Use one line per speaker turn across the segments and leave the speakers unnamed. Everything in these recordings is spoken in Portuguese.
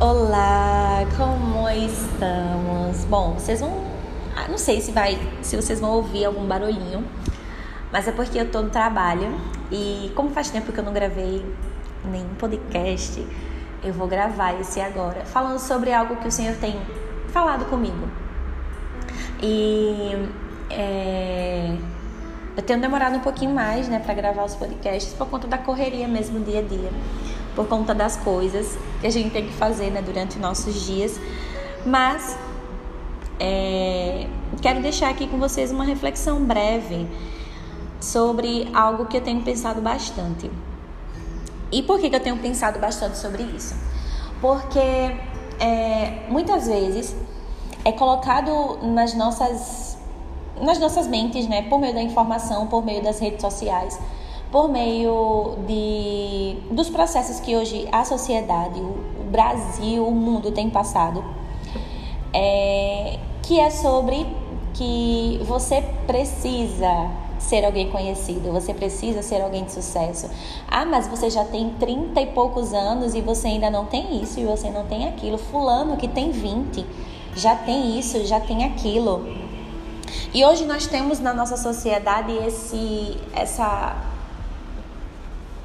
Olá, como estamos? Bom, vocês vão. ah, Não sei se vai. Se vocês vão ouvir algum barulhinho. Mas é porque eu tô no trabalho. E como faz tempo que eu não gravei nenhum podcast, eu vou gravar esse agora. Falando sobre algo que o Senhor tem falado comigo. E é, eu tenho demorado um pouquinho mais, né, para gravar os podcasts por conta da correria mesmo dia a dia, por conta das coisas que a gente tem que fazer, né, durante nossos dias. Mas é, quero deixar aqui com vocês uma reflexão breve sobre algo que eu tenho pensado bastante. E por que, que eu tenho pensado bastante sobre isso? Porque é, muitas vezes é colocado nas nossas nas nossas mentes, né, por meio da informação, por meio das redes sociais, por meio de dos processos que hoje a sociedade, o Brasil, o mundo tem passado, é, que é sobre que você precisa ser alguém conhecido, você precisa ser alguém de sucesso. Ah, mas você já tem 30 e poucos anos e você ainda não tem isso e você não tem aquilo. Fulano que tem 20 já tem isso, já tem aquilo. E hoje nós temos na nossa sociedade esse essa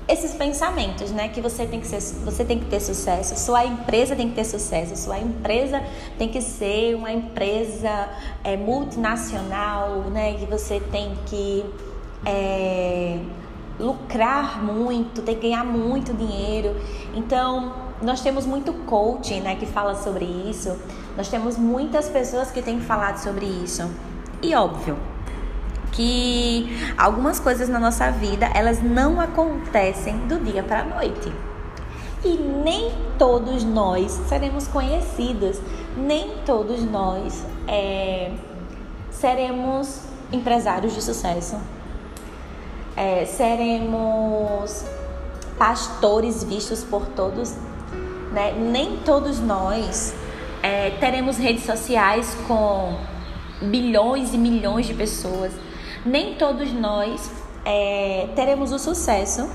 esses pensamentos, né, que você tem que ser, você tem que ter sucesso, sua empresa tem que ter sucesso, sua empresa tem que ser uma empresa é, multinacional, né, que você tem que é, lucrar muito, tem que ganhar muito dinheiro. Então, nós temos muito coaching, né, que fala sobre isso. Nós temos muitas pessoas que têm falado sobre isso. E óbvio que algumas coisas na nossa vida, elas não acontecem do dia para a noite. E nem todos nós seremos conhecidos, nem todos nós é, seremos empresários de sucesso, é, seremos pastores vistos por todos, né? nem todos nós é, teremos redes sociais com bilhões e milhões de pessoas. Nem todos nós é, teremos o sucesso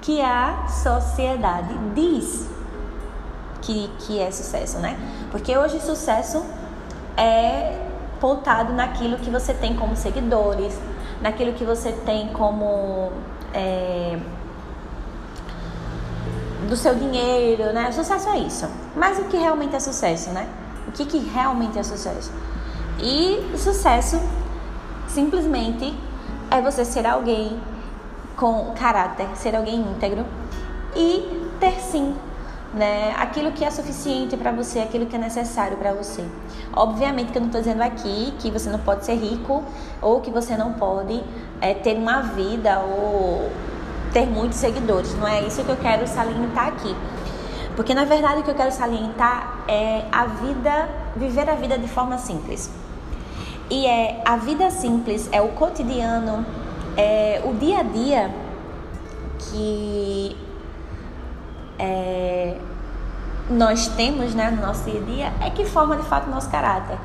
que a sociedade diz que, que é sucesso, né? Porque hoje sucesso é pautado naquilo que você tem como seguidores, naquilo que você tem como. É, do seu dinheiro, né? Sucesso é isso. Mas o que realmente é sucesso, né? O que, que realmente é sucesso? E sucesso simplesmente é você ser alguém com caráter, ser alguém íntegro e ter sim, né, aquilo que é suficiente para você, aquilo que é necessário para você. Obviamente que eu não estou dizendo aqui que você não pode ser rico ou que você não pode é, ter uma vida ou ter muitos seguidores. Não é isso que eu quero salientar aqui. Porque na verdade o que eu quero salientar é a vida, viver a vida de forma simples. E é a vida simples, é o cotidiano, é o dia a dia que é, nós temos né, no nosso dia a dia é que forma de fato o nosso caráter.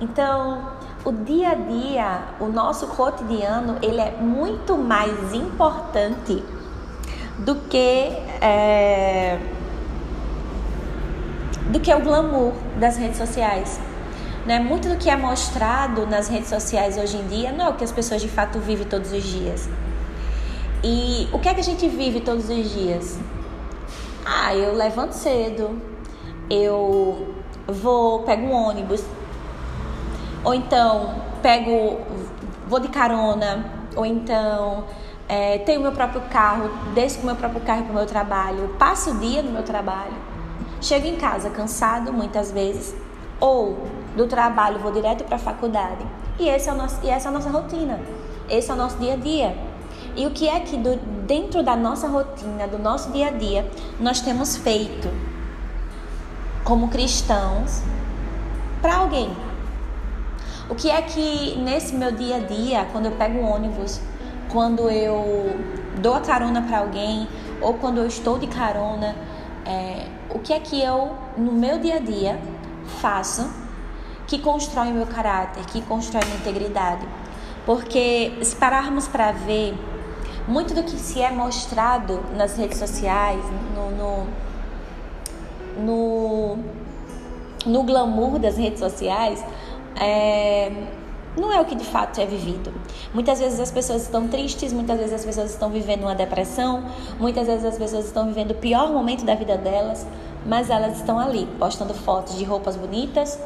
Então, o dia a dia, o nosso cotidiano, ele é muito mais importante do que é, do que o glamour das redes sociais. Né? Muito do que é mostrado nas redes sociais hoje em dia não é o que as pessoas de fato vivem todos os dias. E o que é que a gente vive todos os dias? Ah, eu levanto cedo, eu vou, pego um ônibus, ou então pego, vou de carona, ou então é, tenho meu próprio carro, desço com meu próprio carro para o meu trabalho, passo o dia no meu trabalho, chego em casa cansado muitas vezes, ou do trabalho vou direto para a faculdade. E, esse é o nosso, e essa é a nossa rotina. Esse é o nosso dia a dia. E o que é que do, dentro da nossa rotina, do nosso dia a dia, nós temos feito como cristãos para alguém? O que é que nesse meu dia a dia, quando eu pego um ônibus, quando eu dou a carona para alguém, ou quando eu estou de carona, é, o que é que eu, no meu dia a dia, faço que constrói meu caráter, que constrói minha integridade. Porque se pararmos para ver, muito do que se é mostrado nas redes sociais, no, no, no, no glamour das redes sociais, é, não é o que de fato é vivido. Muitas vezes as pessoas estão tristes, muitas vezes as pessoas estão vivendo uma depressão, muitas vezes as pessoas estão vivendo o pior momento da vida delas, mas elas estão ali postando fotos de roupas bonitas,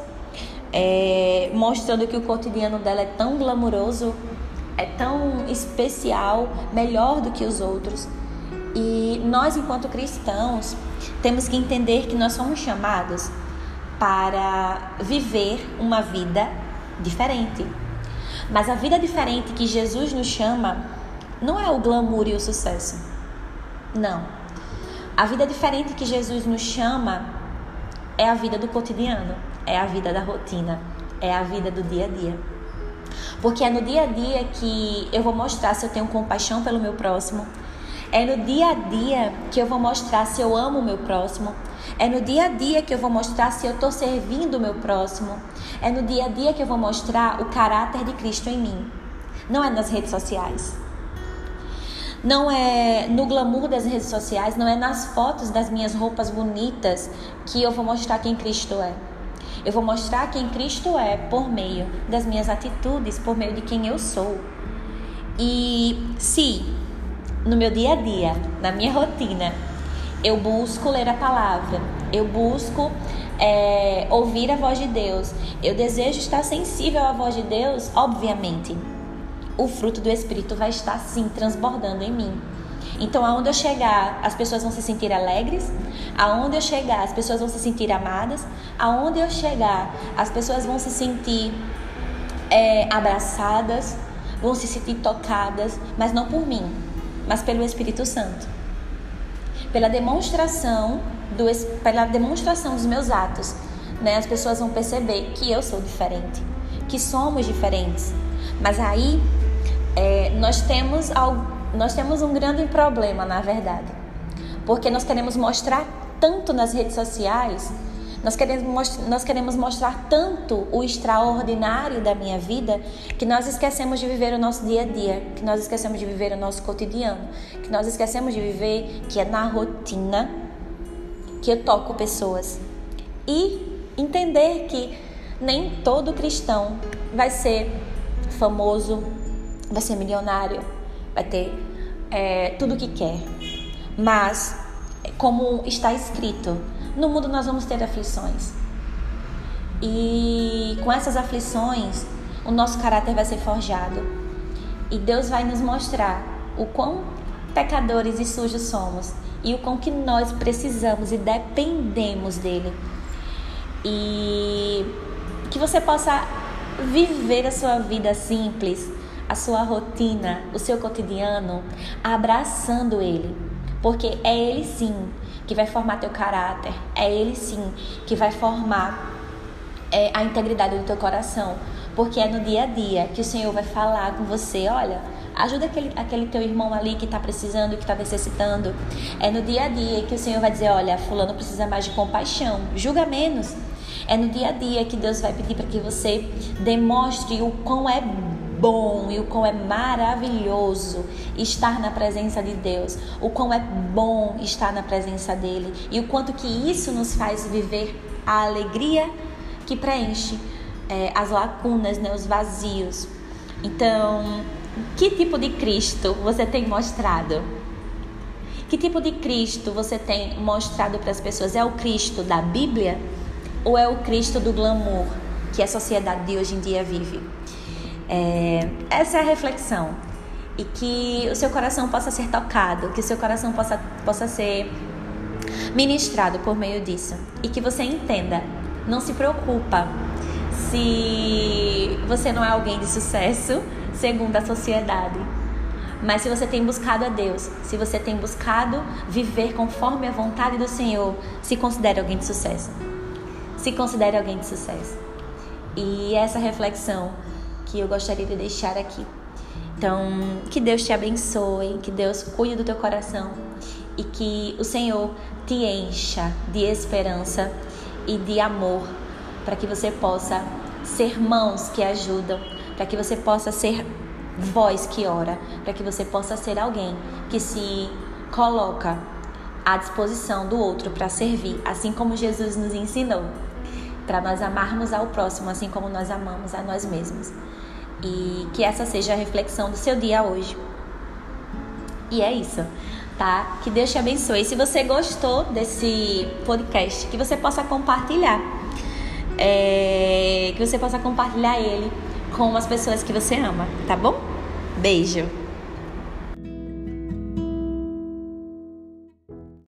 é, mostrando que o cotidiano dela é tão glamouroso, é tão especial, melhor do que os outros. E nós, enquanto cristãos, temos que entender que nós somos chamados para viver uma vida diferente. Mas a vida diferente que Jesus nos chama não é o glamour e o sucesso. Não. A vida diferente que Jesus nos chama é a vida do cotidiano, é a vida da rotina, é a vida do dia a dia. Porque é no dia a dia que eu vou mostrar se eu tenho compaixão pelo meu próximo. É no dia a dia que eu vou mostrar se eu amo o meu próximo. É no dia a dia que eu vou mostrar se eu estou servindo o meu próximo. É no dia a dia que eu vou mostrar o caráter de Cristo em mim. Não é nas redes sociais. Não é no glamour das redes sociais, não é nas fotos das minhas roupas bonitas que eu vou mostrar quem Cristo é. Eu vou mostrar quem Cristo é por meio das minhas atitudes, por meio de quem eu sou. E se no meu dia a dia, na minha rotina, eu busco ler a palavra, eu busco é, ouvir a voz de Deus, eu desejo estar sensível à voz de Deus, obviamente, o fruto do Espírito vai estar sim transbordando em mim. Então, aonde eu chegar, as pessoas vão se sentir alegres. Aonde eu chegar, as pessoas vão se sentir amadas. Aonde eu chegar, as pessoas vão se sentir é, abraçadas, vão se sentir tocadas, mas não por mim, mas pelo Espírito Santo pela demonstração do, pela demonstração dos meus atos, né, as pessoas vão perceber que eu sou diferente, que somos diferentes. Mas aí é, nós temos algo, nós temos um grande problema, na verdade, porque nós queremos mostrar tanto nas redes sociais nós queremos, nós queremos mostrar tanto o extraordinário da minha vida que nós esquecemos de viver o nosso dia a dia, que nós esquecemos de viver o nosso cotidiano, que nós esquecemos de viver que é na rotina que eu toco pessoas. E entender que nem todo cristão vai ser famoso, vai ser milionário, vai ter é, tudo o que quer. Mas, como está escrito, no mundo nós vamos ter aflições. E com essas aflições, o nosso caráter vai ser forjado. E Deus vai nos mostrar o quão pecadores e sujos somos e o quão que nós precisamos e dependemos dele. E que você possa viver a sua vida simples, a sua rotina, o seu cotidiano, abraçando ele, porque é ele sim que vai formar teu caráter. É Ele sim que vai formar é, a integridade do teu coração. Porque é no dia a dia que o Senhor vai falar com você: olha, ajuda aquele, aquele teu irmão ali que está precisando, que está necessitando. É no dia a dia que o Senhor vai dizer: olha, Fulano precisa mais de compaixão, julga menos. É no dia a dia que Deus vai pedir para que você demonstre o quão é bom e o quão é maravilhoso estar na presença de Deus, o quão é bom estar na presença dele e o quanto que isso nos faz viver a alegria que preenche é, as lacunas, né, os vazios. Então, que tipo de Cristo você tem mostrado? Que tipo de Cristo você tem mostrado para as pessoas? É o Cristo da Bíblia ou é o Cristo do glamour que a sociedade de hoje em dia vive? É, essa é a reflexão. E que o seu coração possa ser tocado, que o seu coração possa, possa ser ministrado por meio disso. E que você entenda, não se preocupa se você não é alguém de sucesso segundo a sociedade. Mas se você tem buscado a Deus, se você tem buscado viver conforme a vontade do Senhor, se considere alguém de sucesso. Se considere alguém de sucesso. E essa reflexão que eu gostaria de deixar aqui. Então, que Deus te abençoe, que Deus cuide do teu coração e que o Senhor te encha de esperança e de amor para que você possa ser mãos que ajudam, para que você possa ser voz que ora, para que você possa ser alguém que se coloca à disposição do outro para servir, assim como Jesus nos ensinou, para nós amarmos ao próximo, assim como nós amamos a nós mesmos. E que essa seja a reflexão do seu dia hoje. E é isso, tá? Que Deus te abençoe. Se você gostou desse podcast, que você possa compartilhar. É... que você possa compartilhar ele com as pessoas que você ama, tá bom? Beijo!